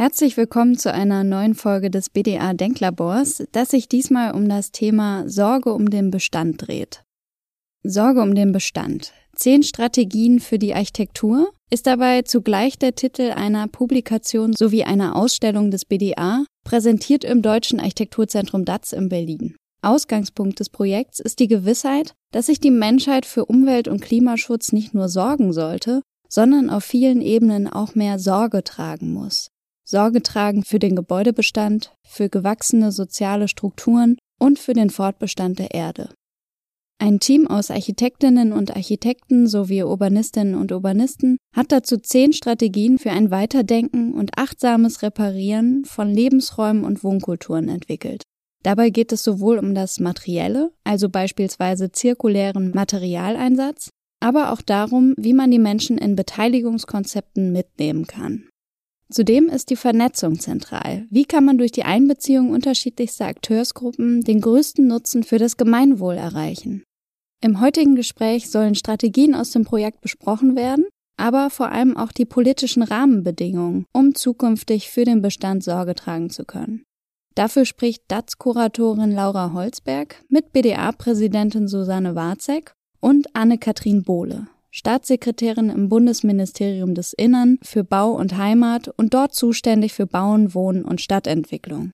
Herzlich willkommen zu einer neuen Folge des BDA Denklabors, das sich diesmal um das Thema Sorge um den Bestand dreht. Sorge um den Bestand. Zehn Strategien für die Architektur ist dabei zugleich der Titel einer Publikation sowie einer Ausstellung des BDA, präsentiert im Deutschen Architekturzentrum DATZ in Berlin. Ausgangspunkt des Projekts ist die Gewissheit, dass sich die Menschheit für Umwelt- und Klimaschutz nicht nur sorgen sollte, sondern auf vielen Ebenen auch mehr Sorge tragen muss. Sorge tragen für den Gebäudebestand, für gewachsene soziale Strukturen und für den Fortbestand der Erde. Ein Team aus Architektinnen und Architekten sowie Urbanistinnen und Urbanisten hat dazu zehn Strategien für ein Weiterdenken und achtsames Reparieren von Lebensräumen und Wohnkulturen entwickelt. Dabei geht es sowohl um das Materielle, also beispielsweise zirkulären Materialeinsatz, aber auch darum, wie man die Menschen in Beteiligungskonzepten mitnehmen kann. Zudem ist die Vernetzung zentral. Wie kann man durch die Einbeziehung unterschiedlichster Akteursgruppen den größten Nutzen für das Gemeinwohl erreichen? Im heutigen Gespräch sollen Strategien aus dem Projekt besprochen werden, aber vor allem auch die politischen Rahmenbedingungen, um zukünftig für den Bestand Sorge tragen zu können. Dafür spricht DATS-Kuratorin Laura Holzberg mit BDA-Präsidentin Susanne Warzek und Anne-Kathrin Bohle. Staatssekretärin im Bundesministerium des Innern für Bau und Heimat und dort zuständig für Bauen, Wohnen und Stadtentwicklung.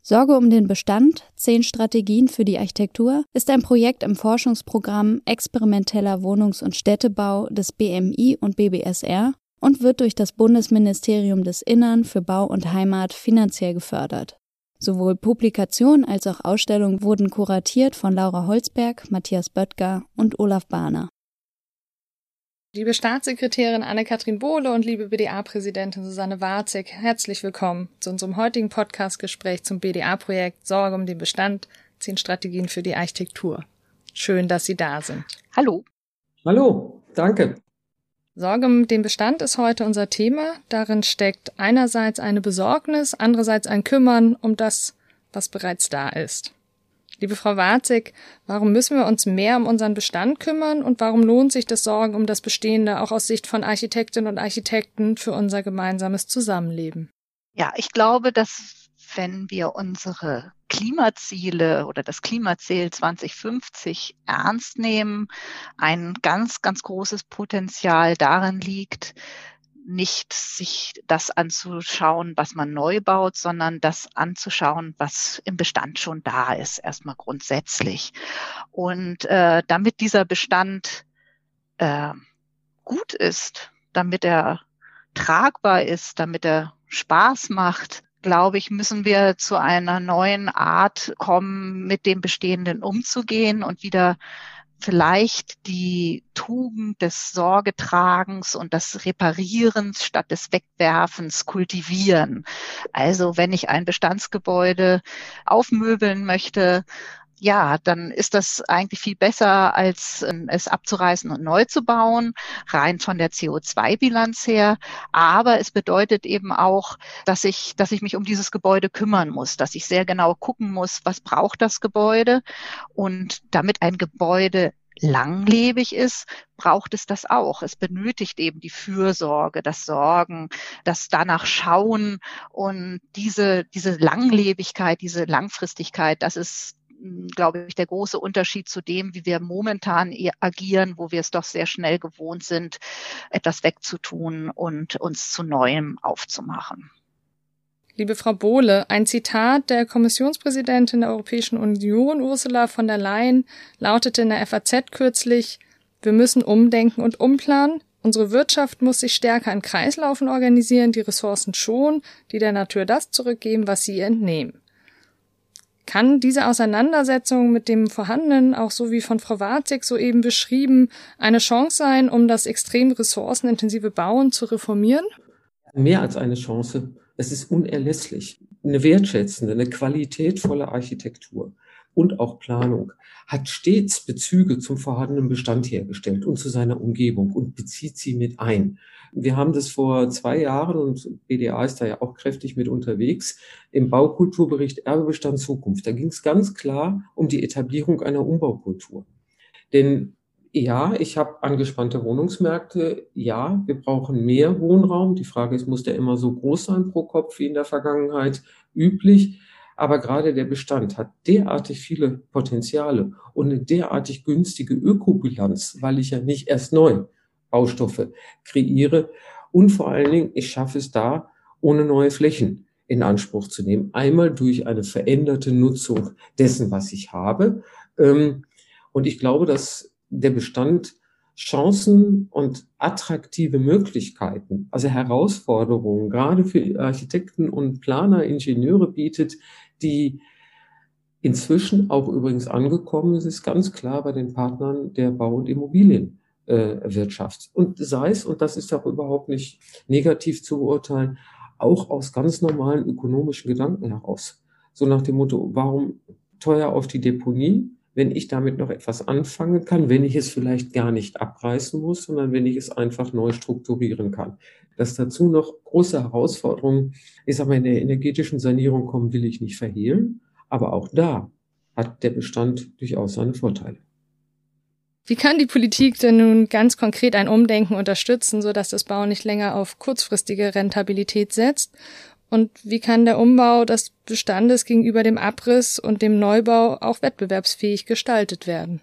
Sorge um den Bestand, zehn Strategien für die Architektur ist ein Projekt im Forschungsprogramm Experimenteller Wohnungs- und Städtebau des BMI und BBSR und wird durch das Bundesministerium des Innern für Bau und Heimat finanziell gefördert. Sowohl Publikation als auch Ausstellung wurden kuratiert von Laura Holzberg, Matthias Böttger und Olaf Bahner. Liebe Staatssekretärin Anne-Kathrin Bohle und liebe BDA-Präsidentin Susanne Warzig, herzlich willkommen zu unserem heutigen Podcast-Gespräch zum BDA-Projekt Sorge um den Bestand, zehn Strategien für die Architektur. Schön, dass Sie da sind. Hallo. Hallo, danke. Sorge um den Bestand ist heute unser Thema. Darin steckt einerseits eine Besorgnis, andererseits ein Kümmern um das, was bereits da ist. Liebe Frau Warzig, warum müssen wir uns mehr um unseren Bestand kümmern und warum lohnt sich das Sorgen um das Bestehende auch aus Sicht von Architektinnen und Architekten für unser gemeinsames Zusammenleben? Ja, ich glaube, dass wenn wir unsere Klimaziele oder das Klimaziel 2050 ernst nehmen, ein ganz, ganz großes Potenzial darin liegt, nicht sich das anzuschauen, was man neu baut, sondern das anzuschauen, was im Bestand schon da ist, erstmal grundsätzlich. Und äh, damit dieser Bestand äh, gut ist, damit er tragbar ist, damit er Spaß macht, glaube ich, müssen wir zu einer neuen Art kommen, mit dem Bestehenden umzugehen und wieder vielleicht die Tugend des Sorgetragens und des Reparierens statt des Wegwerfens kultivieren. Also wenn ich ein Bestandsgebäude aufmöbeln möchte, ja, dann ist das eigentlich viel besser, als ähm, es abzureißen und neu zu bauen, rein von der CO2-Bilanz her. Aber es bedeutet eben auch, dass ich, dass ich mich um dieses Gebäude kümmern muss, dass ich sehr genau gucken muss, was braucht das Gebäude. Und damit ein Gebäude langlebig ist, braucht es das auch. Es benötigt eben die Fürsorge, das Sorgen, das danach Schauen und diese, diese Langlebigkeit, diese Langfristigkeit, das ist glaube ich, der große Unterschied zu dem, wie wir momentan agieren, wo wir es doch sehr schnell gewohnt sind, etwas wegzutun und uns zu Neuem aufzumachen. Liebe Frau Bohle, ein Zitat der Kommissionspräsidentin der Europäischen Union, Ursula von der Leyen, lautete in der FAZ kürzlich, wir müssen umdenken und umplanen. Unsere Wirtschaft muss sich stärker in Kreislaufen organisieren, die Ressourcen schonen, die der Natur das zurückgeben, was sie entnehmen. Kann diese Auseinandersetzung mit dem Vorhandenen, auch so wie von Frau Warzig soeben beschrieben, eine Chance sein, um das extrem ressourcenintensive Bauen zu reformieren? Mehr als eine Chance. Es ist unerlässlich. Eine wertschätzende, eine qualitätvolle Architektur und auch Planung hat stets Bezüge zum vorhandenen Bestand hergestellt und zu seiner Umgebung und bezieht sie mit ein. Wir haben das vor zwei Jahren und BDA ist da ja auch kräftig mit unterwegs im Baukulturbericht Erbebestand Zukunft. Da ging es ganz klar um die Etablierung einer Umbaukultur. Denn Ja, ich habe angespannte Wohnungsmärkte. Ja, wir brauchen mehr Wohnraum. Die Frage ist, muss der immer so groß sein pro Kopf wie in der Vergangenheit üblich? Aber gerade der Bestand hat derartig viele Potenziale und eine derartig günstige Ökobilanz, weil ich ja nicht erst neu Baustoffe kreiere. Und vor allen Dingen, ich schaffe es da, ohne neue Flächen in Anspruch zu nehmen. Einmal durch eine veränderte Nutzung dessen, was ich habe. Ähm, und ich glaube, dass der Bestand Chancen und attraktive Möglichkeiten, also Herausforderungen, gerade für Architekten und Planer, Ingenieure bietet, die inzwischen auch übrigens angekommen ist, ist ganz klar bei den Partnern der Bau- und Immobilienwirtschaft. und sei es, und das ist auch überhaupt nicht negativ zu beurteilen, auch aus ganz normalen ökonomischen Gedanken heraus. So nach dem Motto, warum teuer auf die Deponie, wenn ich damit noch etwas anfangen kann, wenn ich es vielleicht gar nicht abreißen muss, sondern wenn ich es einfach neu strukturieren kann. Dass dazu noch große Herausforderungen, ich sage mal, in der energetischen Sanierung kommen, will ich nicht verhehlen. Aber auch da hat der Bestand durchaus seine Vorteile. Wie kann die Politik denn nun ganz konkret ein Umdenken unterstützen, sodass das Bauen nicht länger auf kurzfristige Rentabilität setzt? Und wie kann der Umbau des Bestandes gegenüber dem Abriss und dem Neubau auch wettbewerbsfähig gestaltet werden?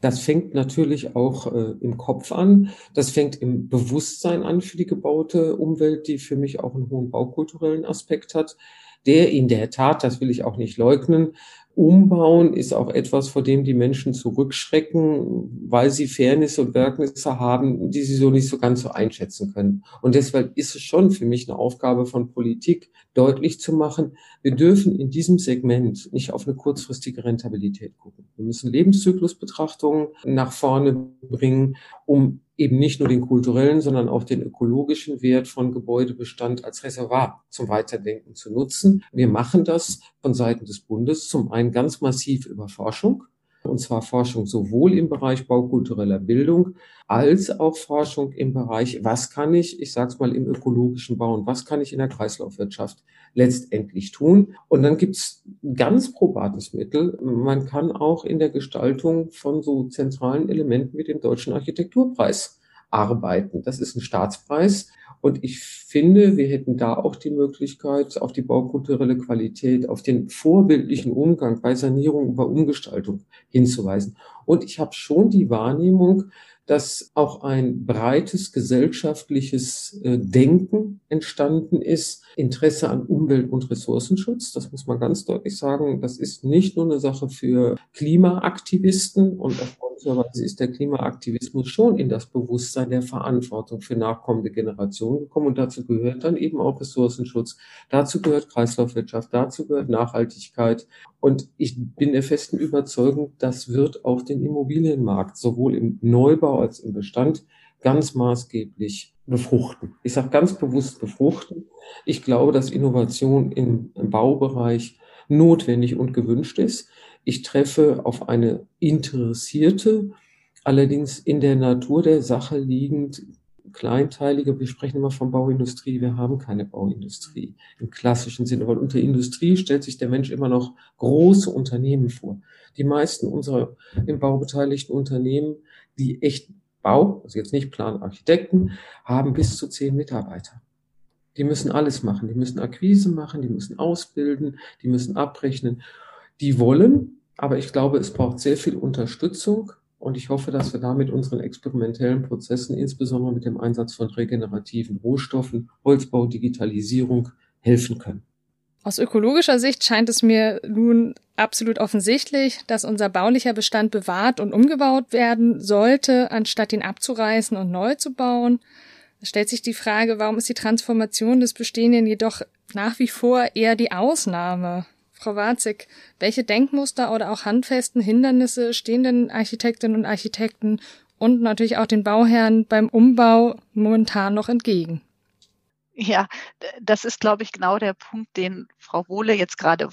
Das fängt natürlich auch äh, im Kopf an. Das fängt im Bewusstsein an für die gebaute Umwelt, die für mich auch einen hohen baukulturellen Aspekt hat der in der Tat, das will ich auch nicht leugnen, Umbauen ist auch etwas, vor dem die Menschen zurückschrecken, weil sie Fairness und Werknisse haben, die sie so nicht so ganz so einschätzen können. Und deshalb ist es schon für mich eine Aufgabe von Politik, deutlich zu machen, wir dürfen in diesem Segment nicht auf eine kurzfristige Rentabilität gucken. Wir müssen Lebenszyklusbetrachtungen nach vorne bringen, um eben nicht nur den kulturellen, sondern auch den ökologischen Wert von Gebäudebestand als Reservoir zum Weiterdenken zu nutzen. Wir machen das von Seiten des Bundes zum einen ganz massiv über Forschung und zwar Forschung sowohl im Bereich baukultureller Bildung als auch Forschung im Bereich, was kann ich, ich sage es mal im ökologischen Bauen, was kann ich in der Kreislaufwirtschaft letztendlich tun. Und dann gibt's ganz probates Mittel. Man kann auch in der Gestaltung von so zentralen Elementen wie dem Deutschen Architekturpreis arbeiten. Das ist ein Staatspreis. Und ich finde, wir hätten da auch die Möglichkeit, auf die baukulturelle Qualität, auf den vorbildlichen Umgang bei Sanierung bei Umgestaltung hinzuweisen. Und ich habe schon die Wahrnehmung, dass auch ein breites gesellschaftliches äh, Denken entstanden ist, Interesse an Umwelt- und Ressourcenschutz. Das muss man ganz deutlich sagen. Das ist nicht nur eine Sache für Klimaaktivisten und erfreulicherweise ist der Klimaaktivismus schon in das Bewusstsein der Verantwortung für nachkommende Generationen gekommen und dazu gehört dann eben auch Ressourcenschutz. Dazu gehört Kreislaufwirtschaft, dazu gehört Nachhaltigkeit und ich bin der festen Überzeugung, das wird auch den Immobilienmarkt sowohl im Neubau als im Bestand ganz maßgeblich befruchten. Ich sage ganz bewusst befruchten. Ich glaube, dass Innovation im, Baubereich notwendig und gewünscht ist. Ich treffe auf eine interessierte, allerdings in der Natur der Sache liegend kleinteilige, wir sprechen immer von Bauindustrie, wir haben keine Bauindustrie im klassischen Sinne, weil unter Industrie stellt sich der Mensch immer noch große Unternehmen vor. Die meisten unserer im Bau beteiligten Unternehmen, die echt Bau, also jetzt nicht Planarchitekten, haben bis zu zehn Mitarbeiter. Die müssen alles machen. Die müssen Akquise machen, die müssen ausbilden, die müssen abrechnen. Die wollen, aber ich glaube, es braucht sehr viel Unterstützung und ich hoffe, dass wir damit unseren experimentellen Prozessen, insbesondere mit dem Einsatz von regenerativen Rohstoffen, Holzbau, Digitalisierung, helfen können. Aus ökologischer Sicht scheint es mir nun absolut offensichtlich, dass unser baulicher Bestand bewahrt und umgebaut werden sollte, anstatt ihn abzureißen und neu zu bauen. Es stellt sich die Frage, warum ist die Transformation des Bestehenden jedoch nach wie vor eher die Ausnahme? Frau Warzig, welche Denkmuster oder auch handfesten Hindernisse stehen den Architektinnen und Architekten und natürlich auch den Bauherren beim Umbau momentan noch entgegen? Ja, das ist, glaube ich, genau der Punkt, den Frau Wohle jetzt gerade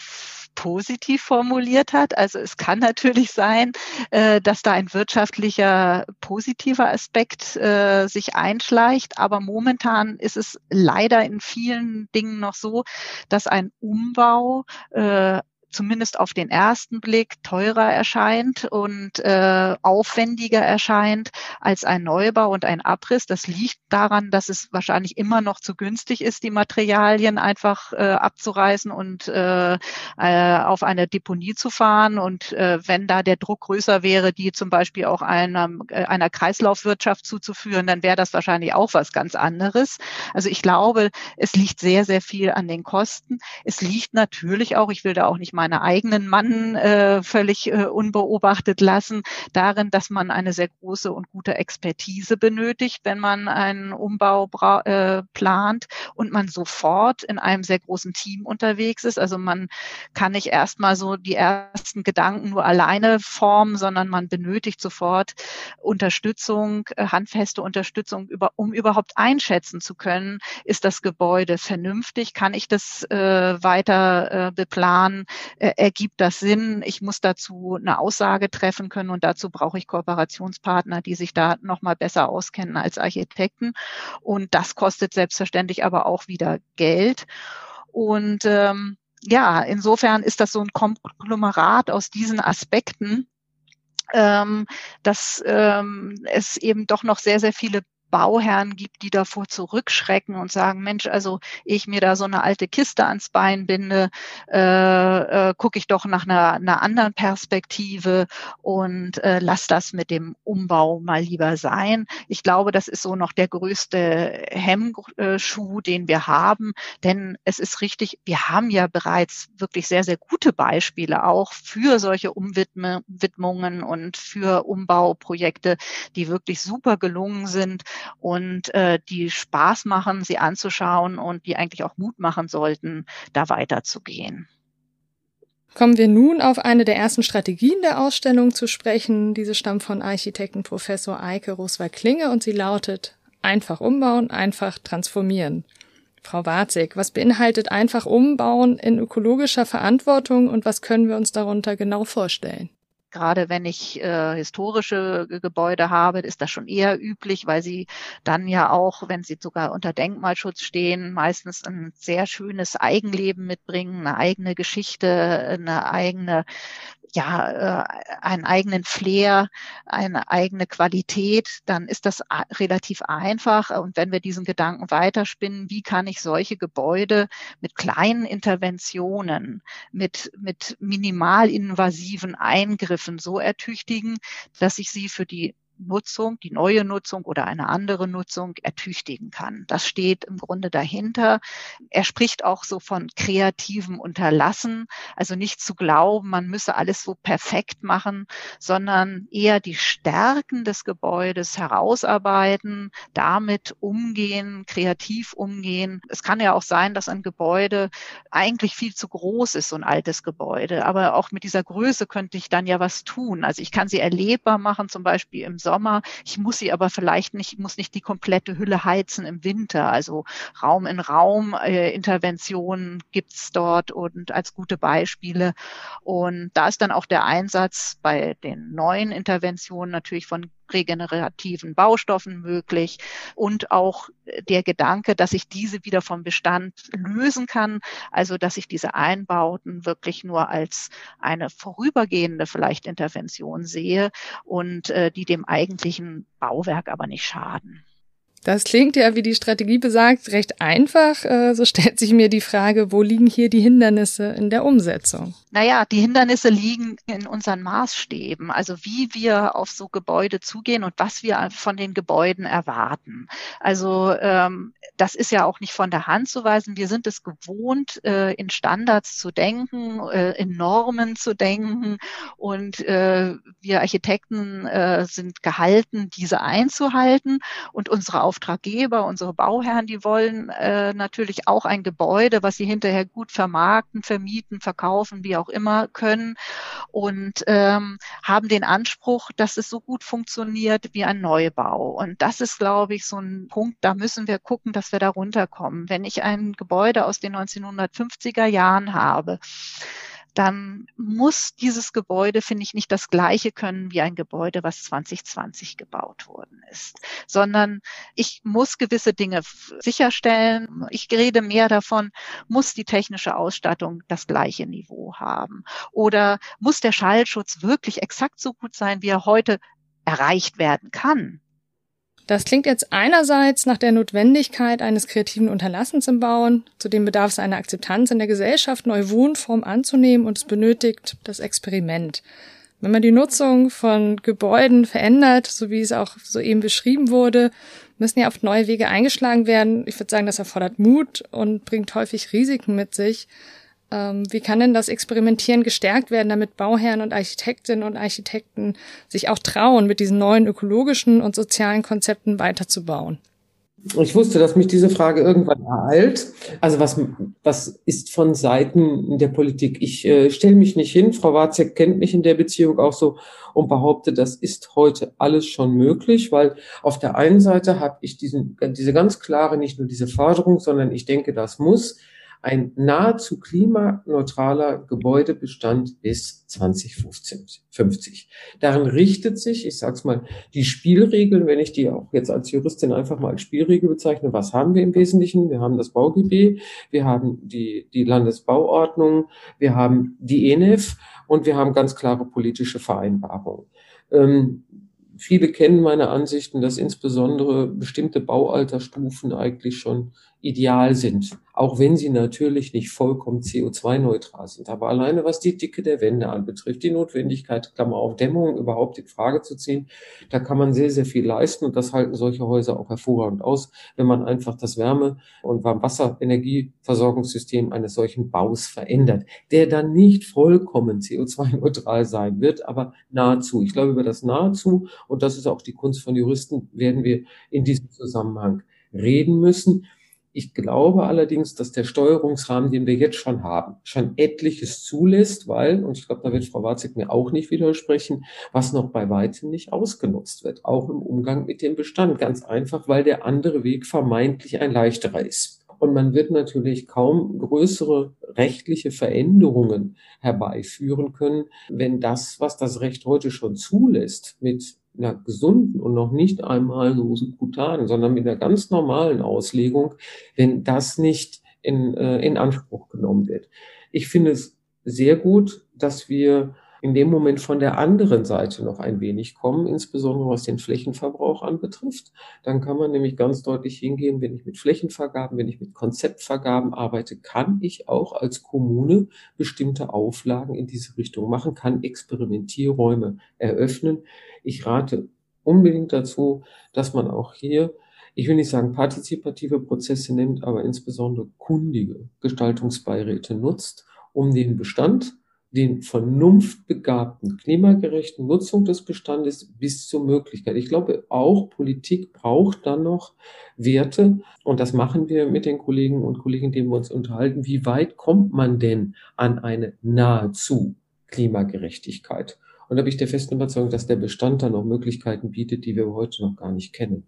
positiv formuliert hat. Also es kann natürlich sein, äh, dass da ein wirtschaftlicher positiver Aspekt äh, sich einschleicht, aber momentan ist es leider in vielen Dingen noch so, dass ein Umbau äh, zumindest auf den ersten Blick teurer erscheint und äh, aufwendiger erscheint als ein Neubau und ein Abriss. Das liegt daran, dass es wahrscheinlich immer noch zu günstig ist, die Materialien einfach äh, abzureißen und äh, äh, auf eine Deponie zu fahren. Und äh, wenn da der Druck größer wäre, die zum Beispiel auch einer, äh, einer Kreislaufwirtschaft zuzuführen, dann wäre das wahrscheinlich auch was ganz anderes. Also ich glaube, es liegt sehr, sehr viel an den Kosten. Es liegt natürlich auch, ich will da auch nicht meine eigenen Mann äh, völlig äh, unbeobachtet lassen, darin, dass man eine sehr große und gute Expertise benötigt, wenn man einen Umbau äh, plant und man sofort in einem sehr großen Team unterwegs ist. Also man kann nicht erstmal so die ersten Gedanken nur alleine formen, sondern man benötigt sofort Unterstützung, äh, handfeste Unterstützung, über, um überhaupt einschätzen zu können, ist das Gebäude vernünftig, kann ich das äh, weiter äh, beplanen, äh, ergibt das Sinn, ich muss dazu eine Aussage treffen können und dazu brauche ich Kooperationspartner, die sich da nochmal besser auskennen als Architekten. Und das kostet selbstverständlich aber auch wieder Geld. Und ähm, ja, insofern ist das so ein Konglomerat aus diesen Aspekten, ähm, dass ähm, es eben doch noch sehr, sehr viele Bauherren gibt, die davor zurückschrecken und sagen, Mensch, also ich mir da so eine alte Kiste ans Bein binde, äh, äh, gucke ich doch nach einer, einer anderen Perspektive und äh, lass das mit dem Umbau mal lieber sein. Ich glaube, das ist so noch der größte Hemmschuh, den wir haben, denn es ist richtig, wir haben ja bereits wirklich sehr, sehr gute Beispiele auch für solche Umwidmungen und für Umbauprojekte, die wirklich super gelungen sind und äh, die Spaß machen, sie anzuschauen und die eigentlich auch Mut machen sollten, da weiterzugehen. Kommen wir nun auf eine der ersten Strategien der Ausstellung zu sprechen. Diese stammt von Architekten Professor Eike Roswald-Klinge und sie lautet einfach umbauen, einfach transformieren. Frau Warzig, was beinhaltet einfach umbauen in ökologischer Verantwortung und was können wir uns darunter genau vorstellen? Gerade wenn ich äh, historische Gebäude habe, ist das schon eher üblich, weil sie dann ja auch, wenn sie sogar unter Denkmalschutz stehen, meistens ein sehr schönes Eigenleben mitbringen, eine eigene Geschichte, eine eigene ja, äh, einen eigenen Flair, eine eigene Qualität, dann ist das relativ einfach. Und wenn wir diesen Gedanken weiterspinnen, wie kann ich solche Gebäude mit kleinen Interventionen, mit, mit minimal invasiven Eingriffen so ertüchtigen, dass ich sie für die Nutzung, die neue Nutzung oder eine andere Nutzung ertüchtigen kann. Das steht im Grunde dahinter. Er spricht auch so von kreativem Unterlassen, also nicht zu glauben, man müsse alles so perfekt machen, sondern eher die Stärken des Gebäudes herausarbeiten, damit umgehen, kreativ umgehen. Es kann ja auch sein, dass ein Gebäude eigentlich viel zu groß ist, so ein altes Gebäude, aber auch mit dieser Größe könnte ich dann ja was tun. Also ich kann sie erlebbar machen, zum Beispiel im Sommer. Ich muss sie aber vielleicht nicht, muss nicht die komplette Hülle heizen im Winter. Also Raum in Raum äh, Interventionen gibt's dort und als gute Beispiele. Und da ist dann auch der Einsatz bei den neuen Interventionen natürlich von regenerativen Baustoffen möglich und auch der Gedanke, dass ich diese wieder vom Bestand lösen kann, also dass ich diese Einbauten wirklich nur als eine vorübergehende vielleicht Intervention sehe und äh, die dem eigentlichen Bauwerk aber nicht schaden. Das klingt ja, wie die Strategie besagt, recht einfach. Äh, so stellt sich mir die Frage, wo liegen hier die Hindernisse in der Umsetzung? Naja, die Hindernisse liegen in unseren Maßstäben, also wie wir auf so Gebäude zugehen und was wir von den Gebäuden erwarten. Also ähm, das ist ja auch nicht von der Hand zu weisen. Wir sind es gewohnt, äh, in Standards zu denken, äh, in Normen zu denken und wir Architekten sind gehalten, diese einzuhalten und unsere Auftraggeber, unsere Bauherren, die wollen äh, natürlich auch ein Gebäude, was sie hinterher gut vermarkten, vermieten, verkaufen, wie auch immer können und ähm, haben den Anspruch, dass es so gut funktioniert wie ein Neubau. Und das ist, glaube ich, so ein Punkt, da müssen wir gucken, dass wir da runterkommen. Wenn ich ein Gebäude aus den 1950er Jahren habe, dann muss dieses Gebäude, finde ich, nicht das gleiche können wie ein Gebäude, was 2020 gebaut worden ist, sondern ich muss gewisse Dinge sicherstellen. Ich rede mehr davon, muss die technische Ausstattung das gleiche Niveau haben oder muss der Schallschutz wirklich exakt so gut sein, wie er heute erreicht werden kann. Das klingt jetzt einerseits nach der Notwendigkeit eines kreativen Unterlassens im Bauen, zudem bedarf es einer Akzeptanz in der Gesellschaft, neue Wohnformen anzunehmen und es benötigt das Experiment. Wenn man die Nutzung von Gebäuden verändert, so wie es auch soeben beschrieben wurde, müssen ja oft neue Wege eingeschlagen werden. Ich würde sagen, das erfordert Mut und bringt häufig Risiken mit sich. Ähm, wie kann denn das Experimentieren gestärkt werden, damit Bauherren und Architektinnen und Architekten sich auch trauen, mit diesen neuen ökologischen und sozialen Konzepten weiterzubauen? Ich wusste, dass mich diese Frage irgendwann ereilt. Also was, was ist von Seiten der Politik? Ich äh, stelle mich nicht hin. Frau Warzek kennt mich in der Beziehung auch so und behaupte, das ist heute alles schon möglich, weil auf der einen Seite habe ich diesen, diese ganz klare, nicht nur diese Forderung, sondern ich denke, das muss ein nahezu klimaneutraler Gebäudebestand bis 2050. Darin richtet sich, ich sage es mal, die Spielregeln, wenn ich die auch jetzt als Juristin einfach mal als Spielregel bezeichne, was haben wir im Wesentlichen? Wir haben das BauGB, wir haben die, die Landesbauordnung, wir haben die ENEF und wir haben ganz klare politische Vereinbarungen. Ähm, viele kennen meine Ansichten, dass insbesondere bestimmte Baualterstufen eigentlich schon ideal sind, auch wenn sie natürlich nicht vollkommen CO2-neutral sind. Aber alleine was die Dicke der Wände anbetrifft, die Notwendigkeit, Klammer auf Dämmung überhaupt in Frage zu ziehen, da kann man sehr, sehr viel leisten und das halten solche Häuser auch hervorragend aus, wenn man einfach das Wärme- und Warmwasser-Energieversorgungssystem eines solchen Baus verändert, der dann nicht vollkommen CO2-neutral sein wird, aber nahezu. Ich glaube, über das nahezu, und das ist auch die Kunst von Juristen, werden wir in diesem Zusammenhang reden müssen. Ich glaube allerdings, dass der Steuerungsrahmen, den wir jetzt schon haben, schon etliches zulässt, weil, und ich glaube, da wird Frau Warzig mir auch nicht widersprechen, was noch bei weitem nicht ausgenutzt wird, auch im Umgang mit dem Bestand. Ganz einfach, weil der andere Weg vermeintlich ein leichterer ist. Und man wird natürlich kaum größere rechtliche Veränderungen herbeiführen können, wenn das, was das Recht heute schon zulässt, mit einer gesunden und noch nicht einmal so subkutanen, sondern mit einer ganz normalen Auslegung, wenn das nicht in, äh, in Anspruch genommen wird. Ich finde es sehr gut, dass wir in dem Moment von der anderen Seite noch ein wenig kommen, insbesondere was den Flächenverbrauch anbetrifft. Dann kann man nämlich ganz deutlich hingehen, wenn ich mit Flächenvergaben, wenn ich mit Konzeptvergaben arbeite, kann ich auch als Kommune bestimmte Auflagen in diese Richtung machen, kann Experimentierräume eröffnen. Ich rate unbedingt dazu, dass man auch hier ich will nicht sagen partizipative Prozesse nimmt, aber insbesondere kundige Gestaltungsbeiräte nutzt, um den Bestand den vernunftbegabten, klimagerechten Nutzung des Bestandes bis zur Möglichkeit. Ich glaube, auch Politik braucht dann noch Werte und das machen wir mit den Kollegen und Kollegen, denen wir uns unterhalten. Wie weit kommt man denn an eine nahezu Klimagerechtigkeit? Und da bin ich der festen Überzeugung, dass der Bestand dann noch Möglichkeiten bietet, die wir heute noch gar nicht kennen.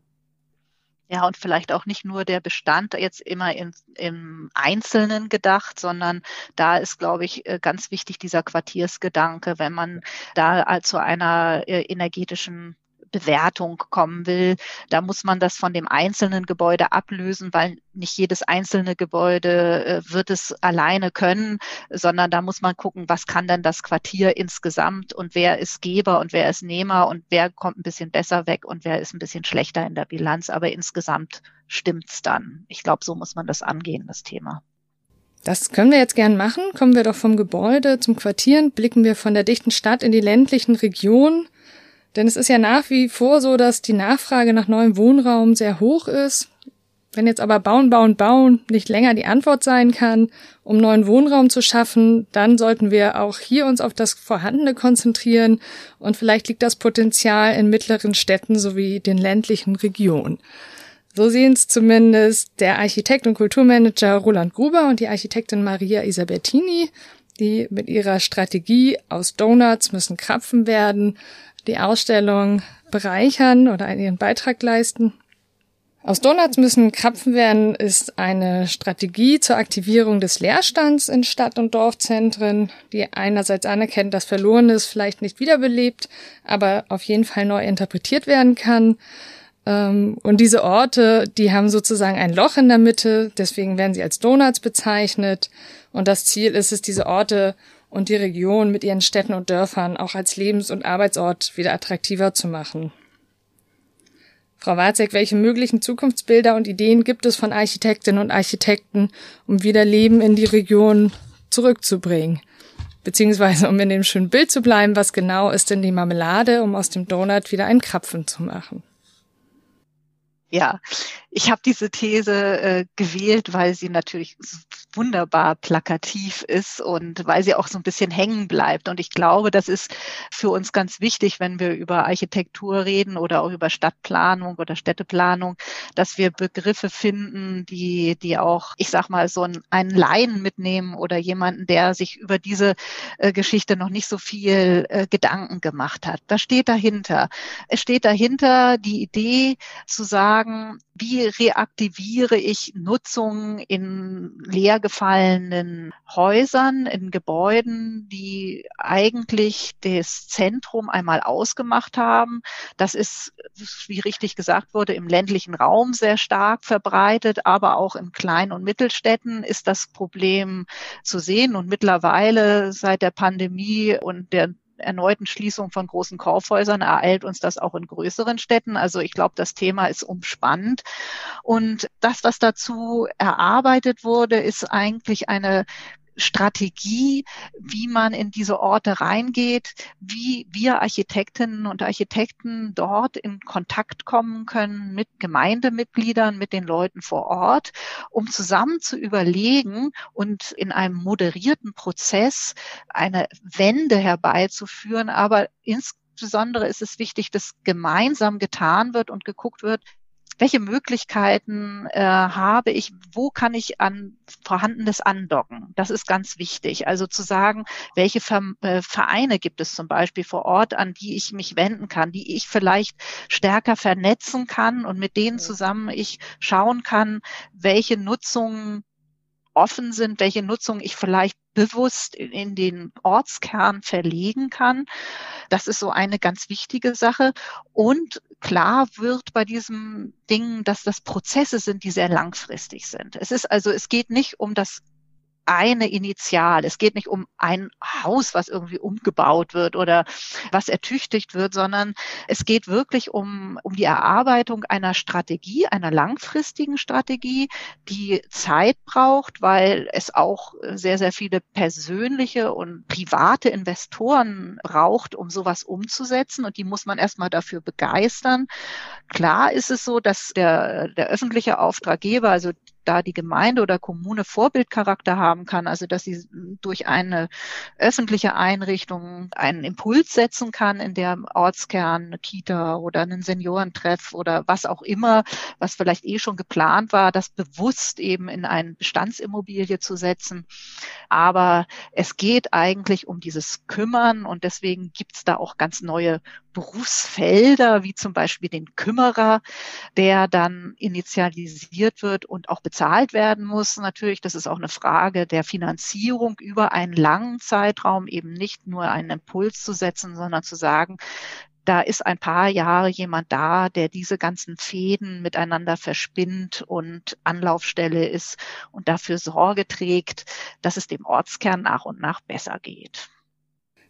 Ja, und vielleicht auch nicht nur der Bestand jetzt immer in, im Einzelnen gedacht, sondern da ist, glaube ich, äh, ganz wichtig dieser Quartiersgedanke, wenn man da zu einer äh, energetischen Bewertung kommen will. Da muss man das von dem einzelnen Gebäude ablösen, weil nicht jedes einzelne Gebäude äh, wird es alleine können, sondern da muss man gucken, was kann denn das Quartier insgesamt und wer ist Geber und wer ist Nehmer und wer kommt ein bisschen besser weg und wer ist ein bisschen schlechter in der Bilanz. Aber insgesamt stimmt's dann. Ich glaube, so muss man das angehen, das Thema. Das können wir jetzt gern machen. Kommen wir doch vom Gebäude zum Quartieren, blicken wir von der dichten Stadt in die ländlichen Regionen. Denn es ist ja nach wie vor so, dass die Nachfrage nach neuem Wohnraum sehr hoch ist. Wenn jetzt aber bauen, bauen, bauen nicht länger die Antwort sein kann, um neuen Wohnraum zu schaffen, dann sollten wir auch hier uns auf das Vorhandene konzentrieren und vielleicht liegt das Potenzial in mittleren Städten sowie den ländlichen Regionen. So sehen es zumindest der Architekt und Kulturmanager Roland Gruber und die Architektin Maria Isabertini, die mit ihrer Strategie aus Donuts müssen Krapfen werden die Ausstellung bereichern oder ihren Beitrag leisten. Aus Donuts müssen Krapfen werden ist eine Strategie zur Aktivierung des Leerstands in Stadt- und Dorfzentren, die einerseits anerkennt, dass Verlorenes vielleicht nicht wiederbelebt, aber auf jeden Fall neu interpretiert werden kann. Ähm, und diese Orte, die haben sozusagen ein Loch in der Mitte, deswegen werden sie als Donuts bezeichnet. Und das Ziel ist es, diese Orte und die Region mit ihren Städten und Dörfern auch als Lebens- und Arbeitsort wieder attraktiver zu machen. Frau Warzek, welche möglichen Zukunftsbilder und Ideen gibt es von Architektinnen und Architekten, um wieder Leben in die Region zurückzubringen? Beziehungsweise, um in dem schönen Bild zu bleiben, was genau ist denn die Marmelade, um aus dem Donut wieder einen Krapfen zu machen? Ja, ich habe diese These äh, gewählt, weil sie natürlich wunderbar plakativ ist und weil sie auch so ein bisschen hängen bleibt. Und ich glaube, das ist für uns ganz wichtig, wenn wir über Architektur reden oder auch über Stadtplanung oder Städteplanung, dass wir Begriffe finden, die, die auch, ich sag mal, so einen Laien mitnehmen oder jemanden, der sich über diese äh, Geschichte noch nicht so viel äh, Gedanken gemacht hat. Das steht dahinter. Es steht dahinter die Idee zu sagen, wie reaktiviere ich Nutzung in leergefallenen Häusern, in Gebäuden, die eigentlich das Zentrum einmal ausgemacht haben. Das ist, wie richtig gesagt wurde, im ländlichen Raum sehr stark verbreitet, aber auch in Klein- und Mittelstädten ist das Problem zu sehen. Und mittlerweile seit der Pandemie und der erneuten Schließung von großen Kaufhäusern ereilt uns das auch in größeren Städten. Also ich glaube, das Thema ist umspannt. Und das, was dazu erarbeitet wurde, ist eigentlich eine Strategie, wie man in diese Orte reingeht, wie wir Architektinnen und Architekten dort in Kontakt kommen können mit Gemeindemitgliedern, mit den Leuten vor Ort, um zusammen zu überlegen und in einem moderierten Prozess eine Wende herbeizuführen. Aber insbesondere ist es wichtig, dass gemeinsam getan wird und geguckt wird, welche Möglichkeiten äh, habe ich, wo kann ich an vorhandenes andocken? Das ist ganz wichtig. Also zu sagen, welche äh, Vereine gibt es zum Beispiel vor Ort, an die ich mich wenden kann, die ich vielleicht stärker vernetzen kann und mit denen zusammen ich schauen kann, welche Nutzungen offen sind, welche Nutzung ich vielleicht bewusst in den Ortskern verlegen kann. Das ist so eine ganz wichtige Sache. Und klar wird bei diesem Ding, dass das Prozesse sind, die sehr langfristig sind. Es ist also, es geht nicht um das eine Initial. Es geht nicht um ein Haus, was irgendwie umgebaut wird oder was ertüchtigt wird, sondern es geht wirklich um, um die Erarbeitung einer Strategie, einer langfristigen Strategie, die Zeit braucht, weil es auch sehr, sehr viele persönliche und private Investoren braucht, um sowas umzusetzen. Und die muss man erstmal dafür begeistern. Klar ist es so, dass der, der öffentliche Auftraggeber, also da die Gemeinde oder Kommune Vorbildcharakter haben kann, also dass sie durch eine öffentliche Einrichtung einen Impuls setzen kann, in der Ortskern, eine Kita oder einen Seniorentreff oder was auch immer, was vielleicht eh schon geplant war, das bewusst eben in eine Bestandsimmobilie zu setzen. Aber es geht eigentlich um dieses Kümmern und deswegen gibt es da auch ganz neue Berufsfelder, wie zum Beispiel den Kümmerer, der dann initialisiert wird und auch bezahlt werden muss. Natürlich, das ist auch eine Frage der Finanzierung über einen langen Zeitraum, eben nicht nur einen Impuls zu setzen, sondern zu sagen, da ist ein paar Jahre jemand da, der diese ganzen Fäden miteinander verspinnt und Anlaufstelle ist und dafür Sorge trägt, dass es dem Ortskern nach und nach besser geht.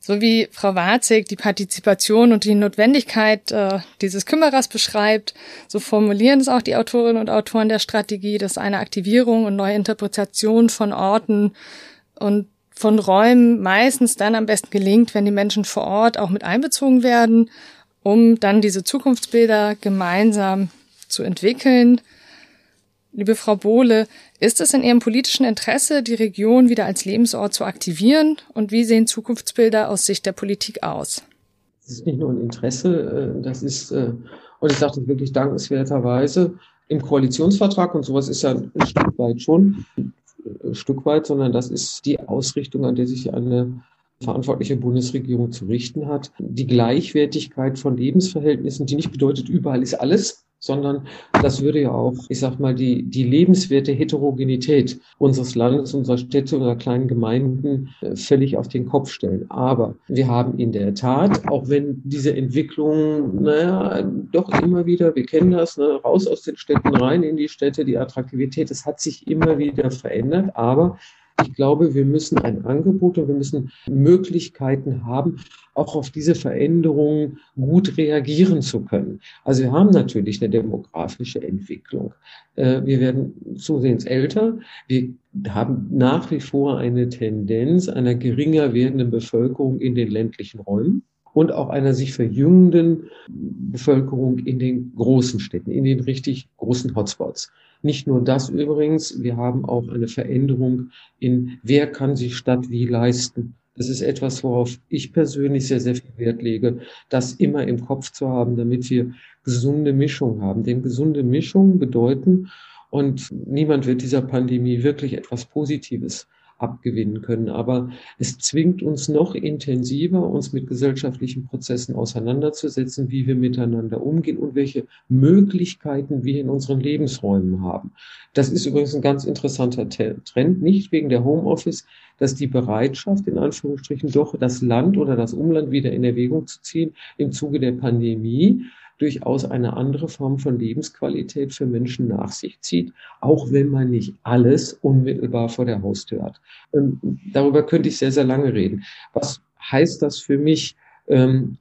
So wie Frau Warzig die Partizipation und die Notwendigkeit äh, dieses Kümmerers beschreibt, so formulieren es auch die Autorinnen und Autoren der Strategie, dass eine Aktivierung und neue Interpretation von Orten und von Räumen meistens dann am besten gelingt, wenn die Menschen vor Ort auch mit einbezogen werden, um dann diese Zukunftsbilder gemeinsam zu entwickeln. Liebe Frau Bohle, ist es in Ihrem politischen Interesse, die Region wieder als Lebensort zu aktivieren? Und wie sehen Zukunftsbilder aus Sicht der Politik aus? Das ist nicht nur ein Interesse, äh, das ist, äh, und ich sage das wirklich dankenswerterweise, im Koalitionsvertrag, und sowas ist ja ein Stück weit schon, ein Stück weit, sondern das ist die Ausrichtung, an der sich eine verantwortliche Bundesregierung zu richten hat. Die Gleichwertigkeit von Lebensverhältnissen, die nicht bedeutet, überall ist alles, sondern das würde ja auch, ich sag mal, die, die lebenswerte Heterogenität unseres Landes, unserer Städte, unserer kleinen Gemeinden äh, völlig auf den Kopf stellen. Aber wir haben in der Tat, auch wenn diese Entwicklung, naja, doch immer wieder, wir kennen das, ne, raus aus den Städten, rein in die Städte, die Attraktivität, es hat sich immer wieder verändert, aber ich glaube, wir müssen ein Angebot und wir müssen Möglichkeiten haben, auch auf diese Veränderungen gut reagieren zu können. Also wir haben natürlich eine demografische Entwicklung. Äh, wir werden zusehends älter. Wir haben nach wie vor eine Tendenz einer geringer werdenden Bevölkerung in den ländlichen Räumen und auch einer sich verjüngenden Bevölkerung in den großen Städten, in den richtig großen Hotspots. Nicht nur das übrigens, wir haben auch eine Veränderung in, wer kann sich Stadt wie leisten. Das ist etwas, worauf ich persönlich sehr, sehr viel Wert lege, das immer im Kopf zu haben, damit wir gesunde Mischung haben. Denn gesunde Mischung bedeuten, und niemand wird dieser Pandemie wirklich etwas Positives abgewinnen können. Aber es zwingt uns noch intensiver, uns mit gesellschaftlichen Prozessen auseinanderzusetzen, wie wir miteinander umgehen und welche Möglichkeiten wir in unseren Lebensräumen haben. Das ist übrigens ein ganz interessanter Trend, nicht wegen der Homeoffice, dass die Bereitschaft, in Anführungsstrichen, doch das Land oder das Umland wieder in Erwägung zu ziehen im Zuge der Pandemie durchaus eine andere Form von Lebensqualität für Menschen nach sich zieht, auch wenn man nicht alles unmittelbar vor der Haustür hat. Und ähm, darüber könnte ich sehr, sehr lange reden. Was heißt das für mich? Ähm,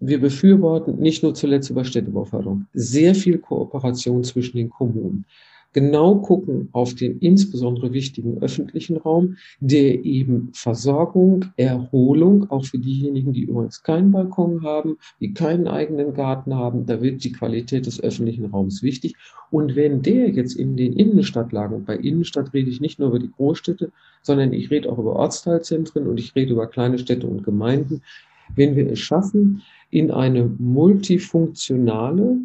wir befürworten nicht nur zuletzt über Städtebauförderung sehr viel Kooperation zwischen den Kommunen genau gucken auf den insbesondere wichtigen öffentlichen Raum, der eben Versorgung, Erholung, auch für diejenigen, die übrigens keinen Balkon haben, die keinen eigenen Garten haben, da wird die Qualität des öffentlichen Raums wichtig. Und wenn der jetzt in den Innenstadtlagen, bei Innenstadt rede ich nicht nur über die Großstädte, sondern ich rede auch über Ortsteilzentren und ich rede über kleine Städte und Gemeinden, wenn wir es schaffen, in eine multifunktionale,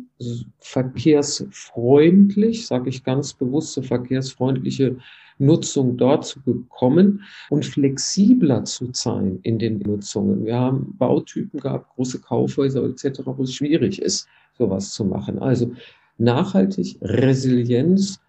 verkehrsfreundlich, sage ich ganz bewusst, verkehrsfreundliche Nutzung dort zu bekommen und flexibler zu sein in den Nutzungen. Wir haben Bautypen gehabt, große Kaufhäuser etc., wo es schwierig ist, sowas zu machen. Also nachhaltig, Resilienz,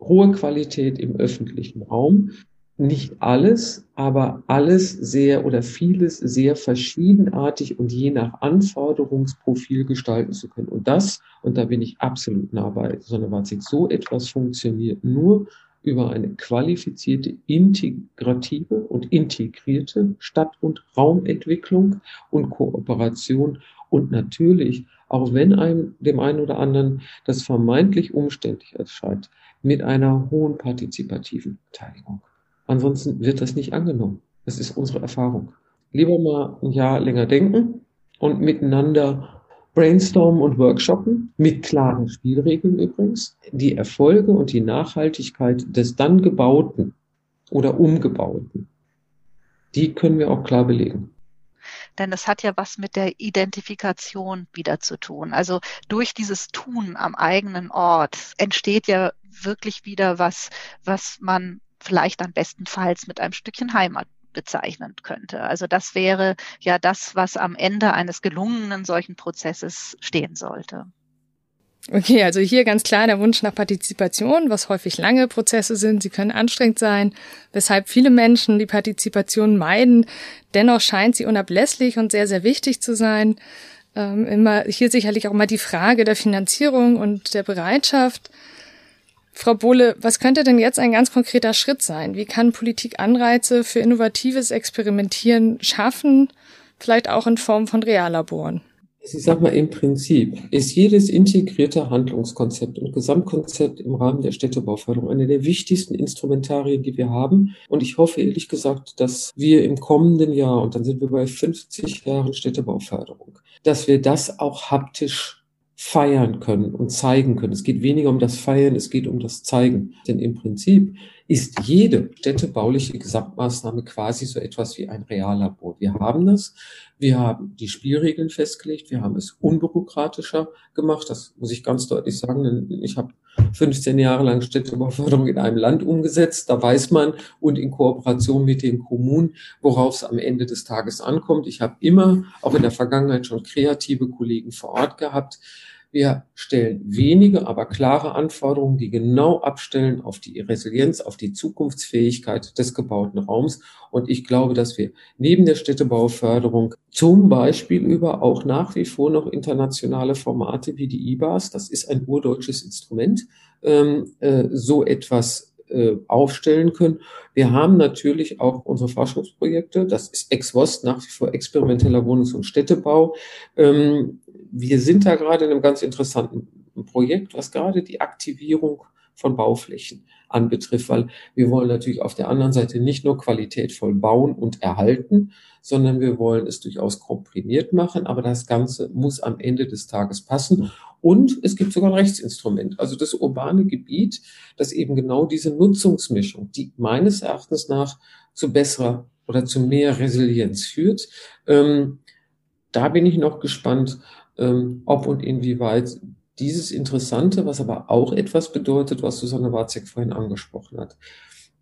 hohe Qualität im öffentlichen Raum, nicht alles, aber alles sehr oder vieles sehr verschiedenartig und je nach Anforderungsprofil gestalten zu können. Und das, und da bin ich absolut nah bei Sonnewatzig, so etwas funktioniert nur über eine qualifizierte, integrative und integrierte Stadt- und Raumentwicklung und Kooperation und natürlich, auch wenn einem dem einen oder anderen das vermeintlich umständlich erscheint, mit einer hohen partizipativen Beteiligung. Ansonsten wird das nicht angenommen. Das ist unsere Erfahrung. Lieber mal ein Jahr länger denken und miteinander brainstormen und workshoppen, mit klaren Spielregeln übrigens. Die Erfolge und die Nachhaltigkeit des dann gebauten oder umgebauten, die können wir auch klar belegen. Denn es hat ja was mit der Identifikation wieder zu tun. Also durch dieses Tun am eigenen Ort entsteht ja wirklich wieder was, was man vielleicht dann bestenfalls mit einem Stückchen Heimat bezeichnen könnte. Also das wäre ja das, was am Ende eines gelungenen solchen Prozesses stehen sollte. Okay, also hier ganz klar der Wunsch nach Partizipation, was häufig lange Prozesse sind. Sie können anstrengend sein, weshalb viele Menschen die Partizipation meiden. Dennoch scheint sie unablässlich und sehr, sehr wichtig zu sein. Ähm, immer hier sicherlich auch mal die Frage der Finanzierung und der Bereitschaft. Frau Bohle, was könnte denn jetzt ein ganz konkreter Schritt sein? Wie kann Politik Anreize für innovatives Experimentieren schaffen, vielleicht auch in Form von Reallaboren? Ich sage mal, im Prinzip ist jedes integrierte Handlungskonzept und Gesamtkonzept im Rahmen der Städtebauförderung eine der wichtigsten Instrumentarien, die wir haben. Und ich hoffe ehrlich gesagt, dass wir im kommenden Jahr, und dann sind wir bei 50 Jahren Städtebauförderung, dass wir das auch haptisch feiern können und zeigen können. Es geht weniger um das Feiern, es geht um das Zeigen. Denn im Prinzip ist jede städtebauliche Gesamtmaßnahme quasi so etwas wie ein Reallabor. Wir haben das, wir haben die Spielregeln festgelegt, wir haben es unbürokratischer gemacht. Das muss ich ganz deutlich sagen, denn ich habe 15 Jahre lang Städtebauförderung in einem Land umgesetzt. Da weiß man und in Kooperation mit den Kommunen, worauf es am Ende des Tages ankommt. Ich habe immer, auch in der Vergangenheit, schon kreative Kollegen vor Ort gehabt Wir stellen wenige, aber klare Anforderungen, die genau abstellen auf die Resilienz, auf die Zukunftsfähigkeit des gebauten Raums. Und ich glaube, dass wir neben der Städtebauförderung zum Beispiel über auch nach wie vor noch internationale Formate wie die IBAS, das ist ein urdeutsches Instrument, ähm, äh, so etwas äh, aufstellen können. Wir haben natürlich auch unsere Forschungsprojekte. Das ist ex Wost nach wie vor experimenteller Wohnungs- und Städtebau. Ähm, wir sind da gerade in einem ganz interessanten Projekt, was gerade die Aktivierung von Bauflächen anbetrifft, weil wir wollen natürlich auf der anderen Seite nicht nur qualitätvoll bauen und erhalten, sondern wir wollen es durchaus komprimiert machen, aber das Ganze muss am Ende des Tages passen. Und es gibt sogar ein Rechtsinstrument, also das urbane Gebiet, das eben genau diese Nutzungsmischung, die meines Erachtens nach zu besserer oder zu mehr Resilienz führt. Ähm, da bin ich noch gespannt, ähm, ob und inwieweit dieses Interessante, was aber auch etwas bedeutet, was Susanne Warzek vorhin angesprochen hat.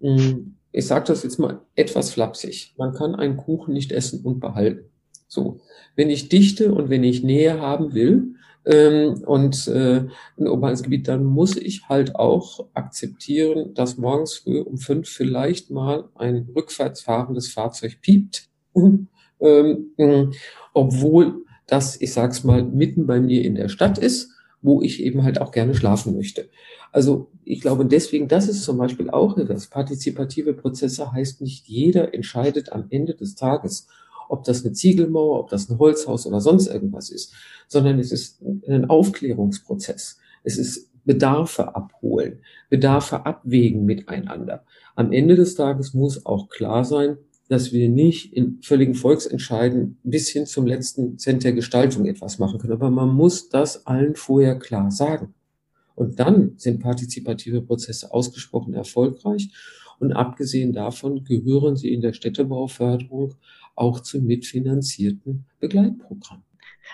Hm, ich sage das jetzt mal etwas flapsig. Man kann einen Kuchen nicht essen und behalten. So, wenn ich Dichte und wenn ich Nähe haben will ähm, und äh, ein urbanes Gebiet, dann muss ich halt auch akzeptieren, dass morgens früh um fünf vielleicht mal ein rückwärts fahrendes Fahrzeug piept, ähm, äh, obwohl das, ich sag's mal, mitten bei mir in der Stadt ist wo ich eben halt auch gerne schlafen möchte. Also ich glaube deswegen, das ist zum Beispiel auch etwas. Partizipative Prozesse heißt nicht jeder entscheidet am Ende des Tages, ob das eine Ziegelmauer, ob das ein Holzhaus oder sonst irgendwas ist, sondern es ist ein Aufklärungsprozess. Es ist Bedarfe abholen, Bedarfe abwägen miteinander. Am Ende des Tages muss auch klar sein, dass wir nicht in völligen Volksentscheiden bis hin zum letzten Cent der Gestaltung etwas machen können. Aber man muss das allen vorher klar sagen. Und dann sind partizipative Prozesse ausgesprochen erfolgreich. Und abgesehen davon gehören sie in der Städtebauförderung auch zum mitfinanzierten Begleitprogramm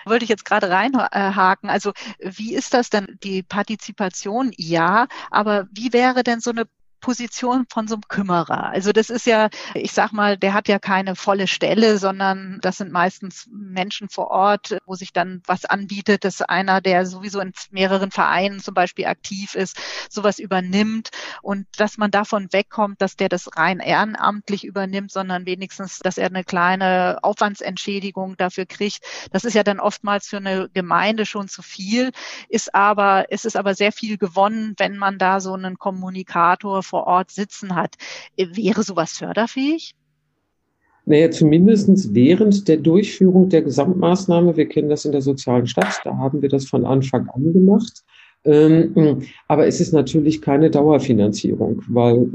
wollte ich jetzt gerade reinhaken. Also wie ist das denn, die Partizipation? Ja, aber wie wäre denn so eine Position von so einem Kümmerer. Also das ist ja, ich sag mal, der hat ja keine volle Stelle, sondern das sind meistens Menschen vor Ort, wo sich dann was anbietet, dass einer, der sowieso in mehreren Vereinen zum Beispiel aktiv ist, sowas übernimmt und dass man davon wegkommt, dass der das rein ehrenamtlich übernimmt, sondern wenigstens, dass er eine kleine Aufwandsentschädigung dafür kriegt. Das ist ja dann oftmals für eine Gemeinde schon zu viel, ist aber, es ist aber sehr viel gewonnen, wenn man da so einen Kommunikator vor Ort sitzen hat. Äh, wäre sowas förderfähig? Naja, zumindest während der Durchführung der Gesamtmaßnahme, wir kennen das in der sozialen Stadt, da haben wir das von Anfang an gemacht. Ähm, aber es ist natürlich keine Dauerfinanzierung, weil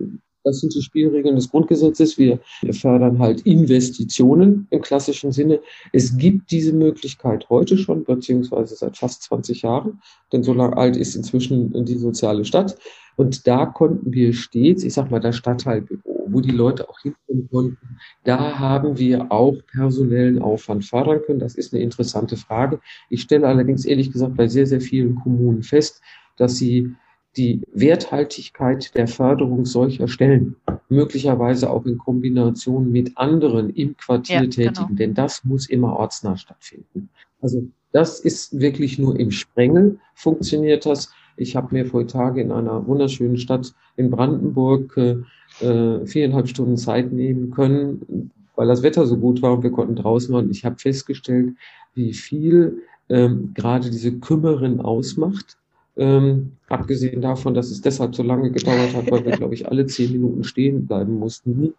das sind die Spielregeln des Grundgesetzes. Wir fördern halt Investitionen im klassischen Sinne. Es gibt diese Möglichkeit heute schon, beziehungsweise seit fast 20 Jahren, denn so lang alt ist inzwischen die soziale Stadt. Und da konnten wir stets, ich sag mal, das Stadtteilbüro, wo die Leute auch hinkommen konnten, da haben wir auch personellen Aufwand fördern können. Das ist eine interessante Frage. Ich stelle allerdings ehrlich gesagt bei sehr, sehr vielen Kommunen fest, dass sie die Werthaltigkeit der Förderung solcher Stellen, möglicherweise auch in Kombination mit anderen im Quartier ja, tätigen, genau. denn das muss immer ortsnah stattfinden. Also das ist wirklich nur im Sprengel funktioniert das. Ich habe mir vor Tage in einer wunderschönen Stadt in Brandenburg äh, äh, viereinhalb Stunden Zeit nehmen können, weil das Wetter so gut war und wir konnten draußen waren. Ich habe festgestellt, wie viel ähm, gerade diese Kümmerin ausmacht ähm, abgesehen davon, dass es deshalb so lange gedauert hat, weil wir, glaube ich, alle zehn Minuten stehen bleiben mussten. Nicht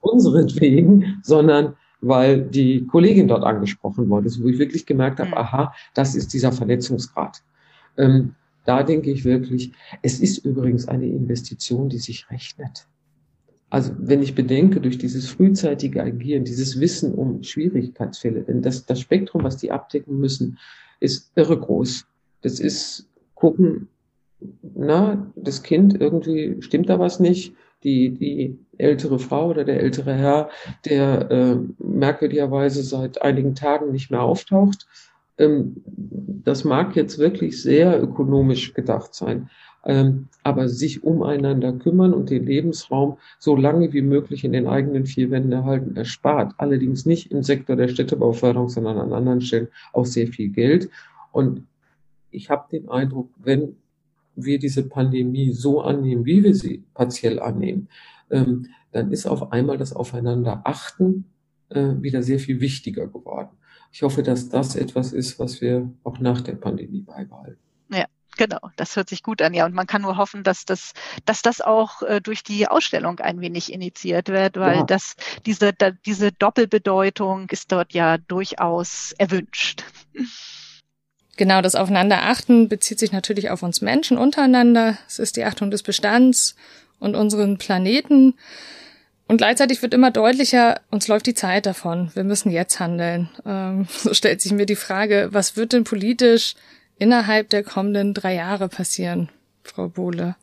unseretwegen, sondern weil die Kollegin dort angesprochen worden ist, wo ich wirklich gemerkt habe, mhm. aha, das ist dieser Vernetzungsgrad. Ähm, da denke ich wirklich, es ist übrigens eine Investition, die sich rechnet. Also wenn ich bedenke, durch dieses frühzeitige Agieren, dieses Wissen um Schwierigkeitsfälle, denn das, das Spektrum, was die abdecken müssen, ist irre groß. Das ist gucken, na, das Kind, irgendwie stimmt da was nicht. Die, die ältere Frau oder der ältere Herr, der äh, merkwürdigerweise seit einigen Tagen nicht mehr auftaucht. Ähm, das mag jetzt wirklich sehr ökonomisch gedacht sein. Ähm, aber sich umeinander kümmern und den Lebensraum so lange wie möglich in den eigenen vier Wänden erhalten, erspart. Allerdings nicht im Sektor der Städtebauförderung, sondern an anderen Stellen auch sehr viel Geld. Und ich habe den Eindruck, wenn wir diese Pandemie so annehmen, wie wir sie partiell annehmen, ähm, dann ist auf einmal das Aufeinander-Achten äh, wieder sehr viel wichtiger geworden. Ich hoffe, dass das etwas ist, was wir auch nach der Pandemie beibehalten. Ja, Genau, das hört sich gut an, ja. Und man kann nur hoffen, dass das, dass das auch äh, durch die Ausstellung ein wenig initiiert wird, weil ja. das, diese, da, diese Doppelbedeutung ist dort ja durchaus erwünscht. Genau, das Aufeinanderachten bezieht sich natürlich auf uns Menschen untereinander. Es ist die Achtung des Bestands und unseren Planeten. Und gleichzeitig wird immer deutlicher, uns läuft die Zeit davon. Wir müssen jetzt handeln. Ähm, so stellt sich mir die Frage, was wird denn politisch innerhalb der kommenden drei Jahre passieren, Frau Bohle?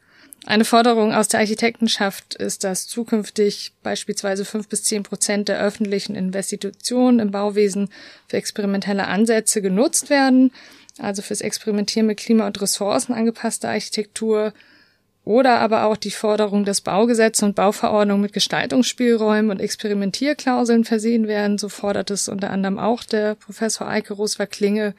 Eine Forderung aus der Architektenschaft ist, dass zukünftig beispielsweise fünf bis zehn Prozent der öffentlichen Investitionen im Bauwesen für experimentelle Ansätze genutzt werden, also fürs Experimentieren mit klima- und ressourcenangepasster Architektur oder aber auch die Forderung, dass Baugesetze und Bauverordnungen mit Gestaltungsspielräumen und Experimentierklauseln versehen werden. So fordert es unter anderem auch der Professor Eike Roswer-Klinge.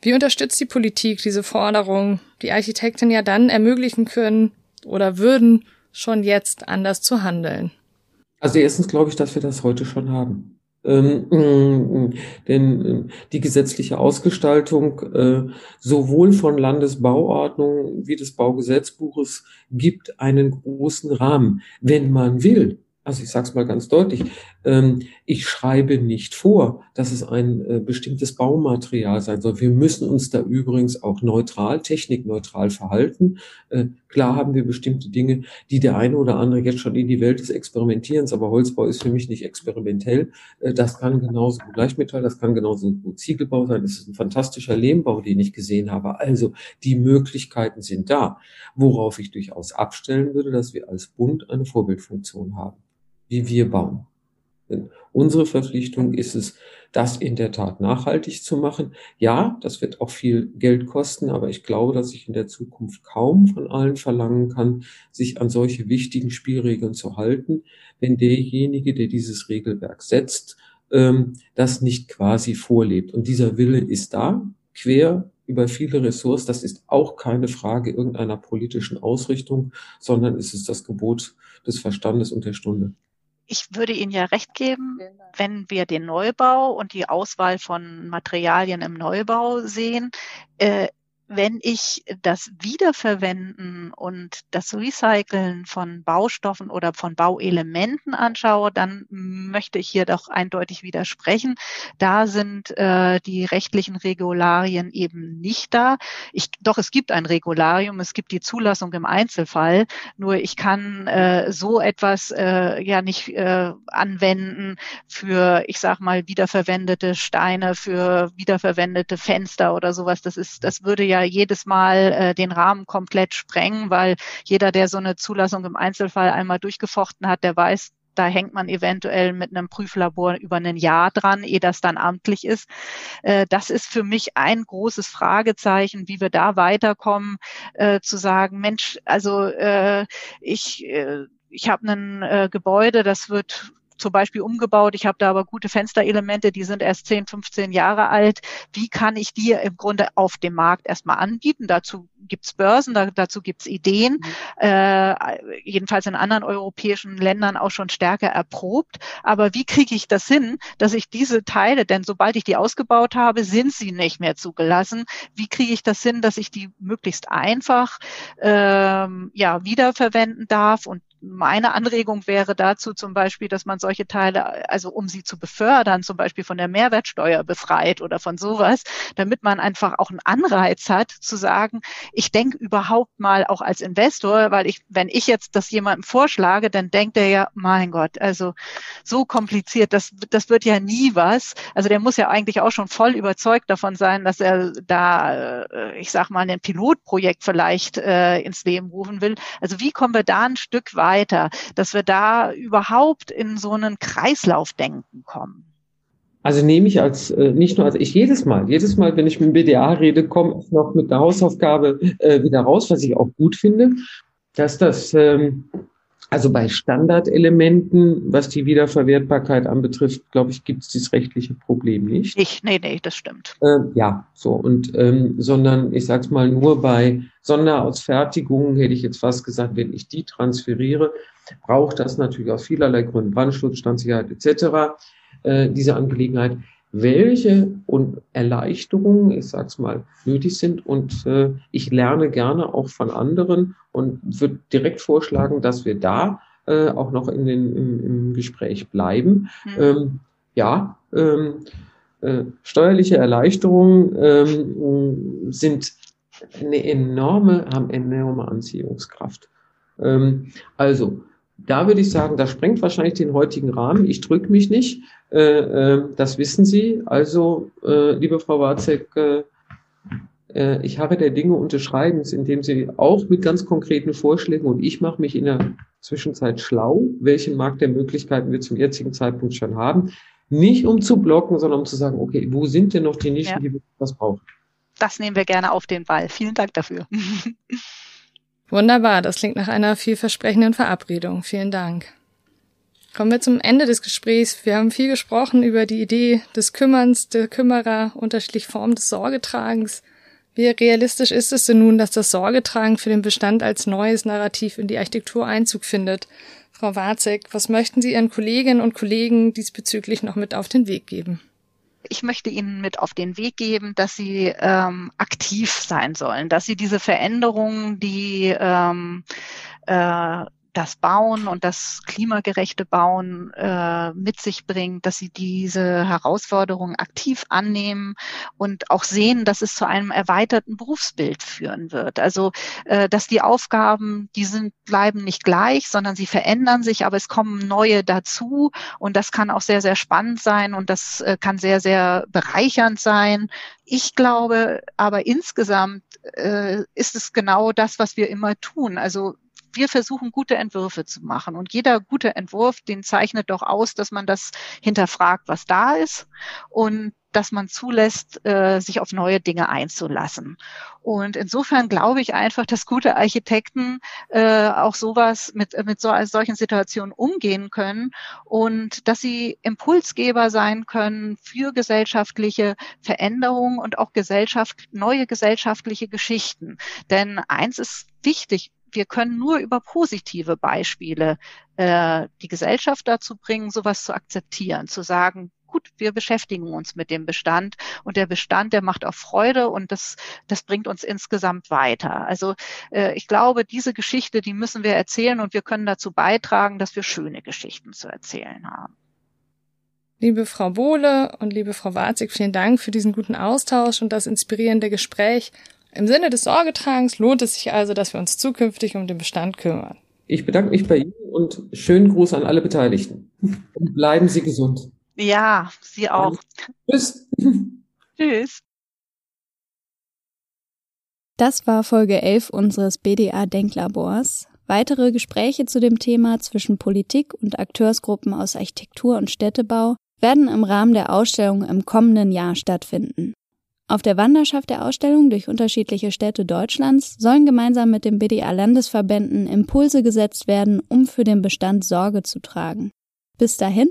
Wie unterstützt die Politik diese Forderung, die Architekten ja dann ermöglichen können oder würden, schon jetzt anders zu handeln? Also erstens glaube ich, dass wir das heute schon haben. Ähm, mm, denn äh, die gesetzliche Ausgestaltung äh, sowohl von Landesbauordnung wie des Baugesetzbuches gibt einen großen Rahmen, wenn man will. Also ich sage es mal ganz deutlich, ähm, ich schreibe nicht vor, dass es ein äh, bestimmtes Baumaterial sein soll. Wir müssen uns da übrigens auch neutral, technikneutral verhalten. Äh, klar haben wir bestimmte Dinge, die der eine oder andere jetzt schon in die Welt des Experimentierens, aber Holzbau ist für mich nicht experimentell. Äh, das kann genauso gut Leichtmetall, das kann genauso gut Ziegelbau sein. Das ist ein fantastischer Lehmbau, den ich gesehen habe. Also die Möglichkeiten sind da, worauf ich durchaus abstellen würde, dass wir als Bund eine Vorbildfunktion haben wie wir bauen. Denn unsere Verpflichtung ist es, das in der Tat nachhaltig zu machen. Ja, das wird auch viel Geld kosten, aber ich glaube, dass ich in der Zukunft kaum von allen verlangen kann, sich an solche wichtigen Spielregeln zu halten, wenn derjenige, der dieses Regelwerk setzt, ähm, das nicht quasi vorlebt. Und dieser Wille ist da, quer über viele Ressorts. Das ist auch keine Frage irgendeiner politischen Ausrichtung, sondern es ist das Gebot des Verstandes und der Stunde ich würde Ihnen ja recht geben, wenn wir den Neubau und die Auswahl von Materialien im Neubau sehen. Äh, wenn ich das Wiederverwenden und das Recyceln von Baustoffen oder von Bauelementen anschaue, dann möchte ich hier doch eindeutig widersprechen. Da sind äh, die rechtlichen Regularien eben nicht da. Ich, doch es gibt ein Regularium, es gibt die Zulassung im Einzelfall. Nur ich kann äh, so etwas äh, ja nicht äh, anwenden für, ich sag mal, wiederverwendete Steine, für wiederverwendete Fenster oder sowas. Das ist, das würde ja ja jedes Mal äh, den Rahmen komplett sprengen, weil jeder, der so eine Zulassung im Einzelfall einmal durchgefochten hat, der weiß, da hängt man eventuell mit einem Prüflabor über ein Jahr dran, ehe das dann amtlich ist. Äh, das ist für mich ein großes Fragezeichen, wie wir da weiterkommen, äh, zu sagen, Mensch, also äh, ich, ich habe ein Gebäude, das wird zum Beispiel umgebaut. Ich habe da aber gute Fensterelemente, die sind erst 10, 15 Jahre alt. Wie kann ich die im Grunde auf dem Markt erstmal anbieten? Dazu gibt's Börsen, da, dazu gibt's Ideen, mhm. äh, jedenfalls in anderen europäischen Ländern auch schon stärker erprobt. Aber wie kriege ich das hin, dass ich diese Teile, denn sobald ich die ausgebaut habe, sind sie nicht mehr zugelassen. Wie kriege ich das hin, dass ich die möglichst einfach ähm, ja wiederverwenden darf und meine Anregung wäre dazu zum Beispiel, dass man solche Teile, also um sie zu befördern, zum Beispiel von der Mehrwertsteuer befreit oder von sowas, damit man einfach auch einen Anreiz hat zu sagen, ich denke überhaupt mal auch als Investor, weil ich, wenn ich jetzt das jemandem vorschlage, dann denkt er ja, mein Gott, also so kompliziert, das, das wird ja nie was. Also der muss ja eigentlich auch schon voll überzeugt davon sein, dass er da, äh, ich sag mal, ein Pilotprojekt vielleicht äh, ins Leben rufen will. Also wie kommen wir da ein Stück weit weiter, dass wir da überhaupt in so einen Kreislaufdenken kommen? Also nehme ich als äh, nicht nur als ich jedes Mal, jedes Mal, wenn ich mit dem BDA rede, komme ich noch mit der Hausaufgabe äh, wieder raus, was ich auch gut finde, dass das ähm, Also bei Standardelementen, was die Wiederverwertbarkeit anbetrifft, glaube ich, gibt es dieses rechtliche Problem nicht. Ich, nee, nee, das stimmt. Äh, ja, so und ähm, sondern ich sag's mal nur bei Sonderausfertigungen hätte ich jetzt fast gesagt, wenn ich die transferiere, braucht das natürlich aus vielerlei Gründen, Brandschutz, Standsicherheit etc. Äh, diese Angelegenheit welche und Erleichterungen, ich sag's mal, nötig sind. Und äh, ich lerne gerne auch von anderen und würde direkt vorschlagen, dass wir da äh, auch noch in den, im, im Gespräch bleiben. Mhm. Ähm, ja, ähm, äh, steuerliche Erleichterungen ähm, sind eine enorme, haben enorme Anziehungskraft. Ähm, also, da würde ich sagen, das sprengt wahrscheinlich den heutigen Rahmen. Ich drücke mich nicht. Äh, äh, das wissen Sie. Also, äh, liebe Frau Warzek, äh, äh, ich habe der Dinge unterschreiben, indem Sie auch mit ganz konkreten Vorschlägen und ich mache mich in der Zwischenzeit schlau, welchen Markt der Möglichkeiten wir zum jetzigen Zeitpunkt schon haben. Nicht um zu blocken, sondern um zu sagen, okay, wo sind denn noch die Nischen, ja. die wir was brauchen? Das nehmen wir gerne auf den Ball. Vielen Dank dafür. Wunderbar, das klingt nach einer vielversprechenden Verabredung. Vielen Dank. Kommen wir zum Ende des Gesprächs. Wir haben viel gesprochen über die Idee des Kümmerns, der Kümmerer, unterschiedliche Formen des Sorgetragens. Wie realistisch ist es denn nun, dass das Sorgetragen für den Bestand als neues Narrativ in die Architektur Einzug findet? Frau Warzek, was möchten Sie Ihren Kolleginnen und Kollegen diesbezüglich noch mit auf den Weg geben? Ich möchte Ihnen mit auf den Weg geben, dass Sie ähm, aktiv sein sollen, dass Sie diese Veränderungen, die ähm, äh, das Bauen und das klimagerechte Bauen äh, mit sich bringt, dass sie diese Herausforderungen aktiv annehmen und auch sehen, dass es zu einem erweiterten Berufsbild führen wird. Also äh, dass die Aufgaben, die sind bleiben nicht gleich, sondern sie verändern sich, aber es kommen neue dazu und das kann auch sehr sehr spannend sein und das äh, kann sehr sehr bereichernd sein. Ich glaube aber insgesamt äh, ist es genau das, was wir immer tun. Also wir versuchen gute Entwürfe zu machen. Und jeder gute Entwurf, den zeichnet doch aus, dass man das hinterfragt, was da ist und dass man zulässt, äh, sich auf neue Dinge einzulassen. Und insofern glaube ich einfach, dass gute Architekten äh, auch sowas mit, mit so, solchen Situationen umgehen können und dass sie Impulsgeber sein können für gesellschaftliche Veränderungen und auch Gesellschaft, neue gesellschaftliche Geschichten. Denn eins ist wichtig, wir können nur über positive Beispiele äh, die Gesellschaft dazu bringen, sowas zu akzeptieren, zu sagen, gut, wir beschäftigen uns mit dem Bestand und der Bestand, der macht auch Freude und das, das bringt uns insgesamt weiter. Also äh, ich glaube, diese Geschichte, die müssen wir erzählen und wir können dazu beitragen, dass wir schöne Geschichten zu erzählen haben. Liebe Frau Bohle und liebe Frau Warzig, vielen Dank für diesen guten Austausch und das inspirierende Gespräch. Im Sinne des Sorgetragens lohnt es sich also, dass wir uns zukünftig um den Bestand kümmern. Ich bedanke mich bei Ihnen und schönen Gruß an alle Beteiligten. Und bleiben Sie gesund. Ja, Sie auch. Tschüss. Tschüss. Das war Folge 11 unseres BDA Denklabors. Weitere Gespräche zu dem Thema zwischen Politik und Akteursgruppen aus Architektur und Städtebau werden im Rahmen der Ausstellung im kommenden Jahr stattfinden. Auf der Wanderschaft der Ausstellung durch unterschiedliche Städte Deutschlands sollen gemeinsam mit den BDA-Landesverbänden Impulse gesetzt werden, um für den Bestand Sorge zu tragen. Bis dahin